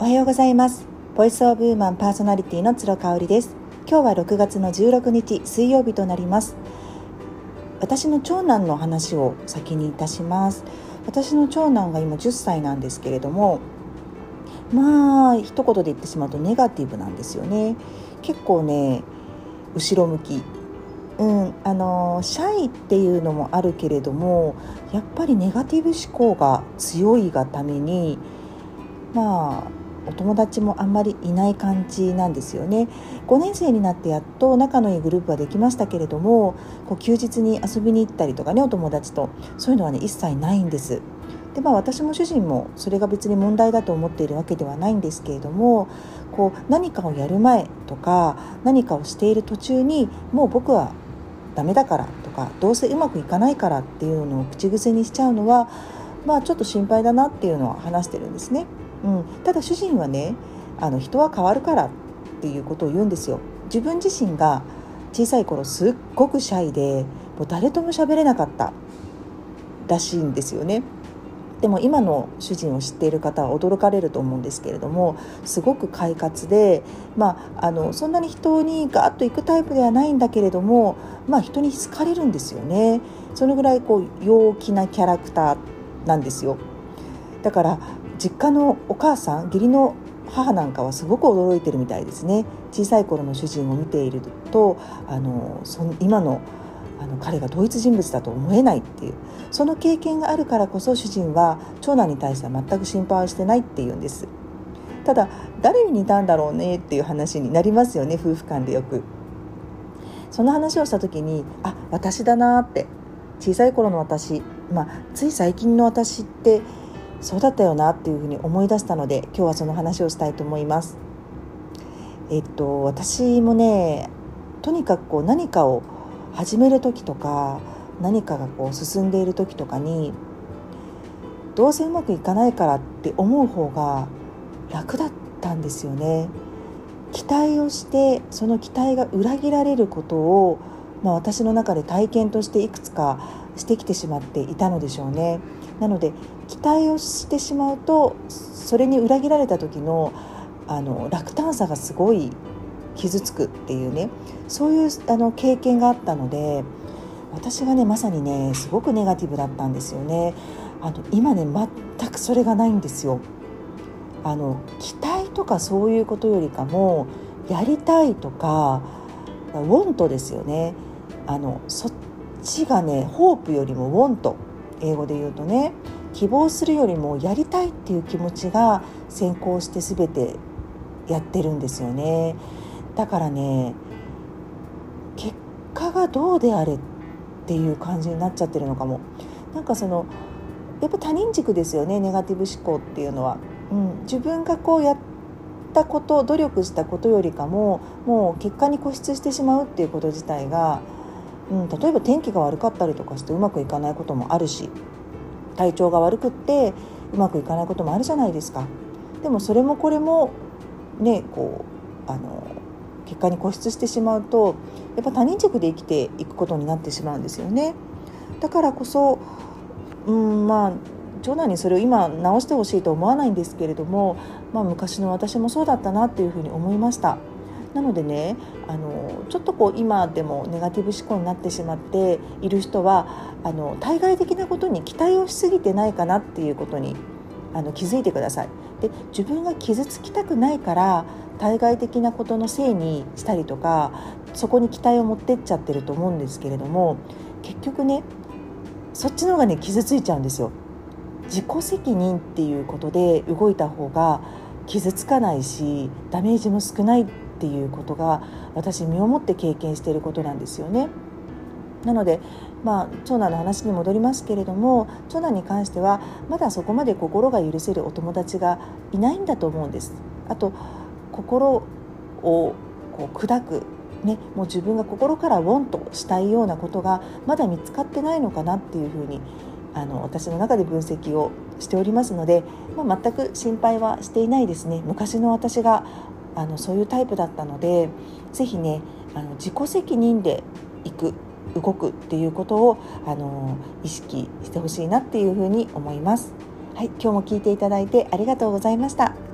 おはようございます。ボイスオブウーマンパーソナリティの鶴香織です。今日は6月の16日水曜日となります。私の長男の話を先にいたします。私の長男が今10歳なんですけれどもまあ一言で言ってしまうとネガティブなんですよね。結構ね後ろ向き。うんあのシャイっていうのもあるけれどもやっぱりネガティブ思考が強いがためにまあお友達もあんまりいない感じなんですよね。5年生になってやっと仲のいいグループはできましたけれどもこう休日に遊びに行ったりとかねお友達と。そういうのはね一切ないんです。でまあ私も主人もそれが別に問題だと思っているわけではないんですけれどもこう何かをやる前とか何かをしている途中にもう僕はダメだからとかどうせうまくいかないからっていうのを口癖にしちゃうのはまあちょっと心配だなっていうのは話してるんですね。うん、ただ主人はねあの人は変わるからっていうことを言うんですよ。自分自身が小さい頃すっごくシャイでもう誰とも喋れなかったらしいんですよね。でも今の主人を知っている方は驚かれると思うんですけれどもすごく快活で、まあ、あのそんなに人にガーッと行くタイプではないんだけれども、まあ、人に好かれるんですよね。そのぐらいこう陽気なキャラクターなんですよ。だから実家のお母さん義理の母なんかはすごく驚いてるみたいですね。小さい頃の主人を見ているとあのその今のあの彼が同一人物だと思えないっていう。その経験があるからこそ主人は長男に対しては全く心配はしてないっていうんです。ただ誰に似たんだろうねっていう話になりますよね夫婦間でよく。その話をした時にあ私だなって。小さい頃の私まあつい最近の私ってそうだったよなっていうふうに思い出したので今日はその話をしたいと思います。えっと私もねとにかくこう何かを始める時とか何かがこう進んでいる時とかにどうせうまくいかないからって思う方が楽だったんですよね。期待をしてその期待が裏切られることを、まあ、私の中で体験としていくつかしてきてしまっていたのでしょうね。なので期待をしてしまうとそれに裏切られた時のあの落胆さがすごい傷つくっていうねそういうあの経験があったので私がねまさにねすごくネガティブだったんですよね。あの今ね全くそれがないんですよ。あの期待とかそういうことよりかもやりたいとかウォントですよねあのそっちがねホープよりもウォント英語で言うとね希望するよりもやりたいっていう気持ちが先行して全てやってるんですよね。だからね結果がどうであれっていう感じになっちゃってるのかも。なんかそのやっぱ他人軸ですよねネガティブ思考っていうのは、うん、自分がこうやったこと努力したことよりかももう結果に固執してしまうっていうこと自体がうん、例えば天気が悪かったりとかしてうまくいかないこともあるし体調が悪くってうまくいかないこともあるじゃないですか。でもそれもこれもねこうあの結果に固執してしまうとやっぱ他人軸で生きていくことになってしまうんですよね。だからこそ、うん、まあ長男にそれを今直してほしいと思わないんですけれども、まあ、昔の私もそうだったなっていうふうに思いました。なのでねあのちょっとこう今でもネガティブ思考になってしまっている人はあの対外的なことに期待をしすぎてないかなっていうことにあの気づいてください。で自分が傷つきたくないから対外的なことのせいにしたりとかそこに期待を持ってっちゃってると思うんですけれども結局ねそっちの方がね傷ついちゃうんですよ。自己責任っていうことで動いた方が傷つかないしダメージも少ないっていうことが私身をもって経験していることなんですよね。なので、まあ、長男の話に戻りますけれども長男に関してはまだそこまで心が許せるお友達がいないんだと思うんです。あと心をこう砕くね、もう自分が心からウォンとしたいようなことがまだ見つかってないのかなっていうふうにあの私の中で分析をしておりますので、まあ、全く心配はしていないですね昔の私があのそういうタイプだったので是非ねあの自己責任で行く動くっていうことをあの意識してほしいなっていうふうに思います。はい、今日も聞いていただいてありがとうございました。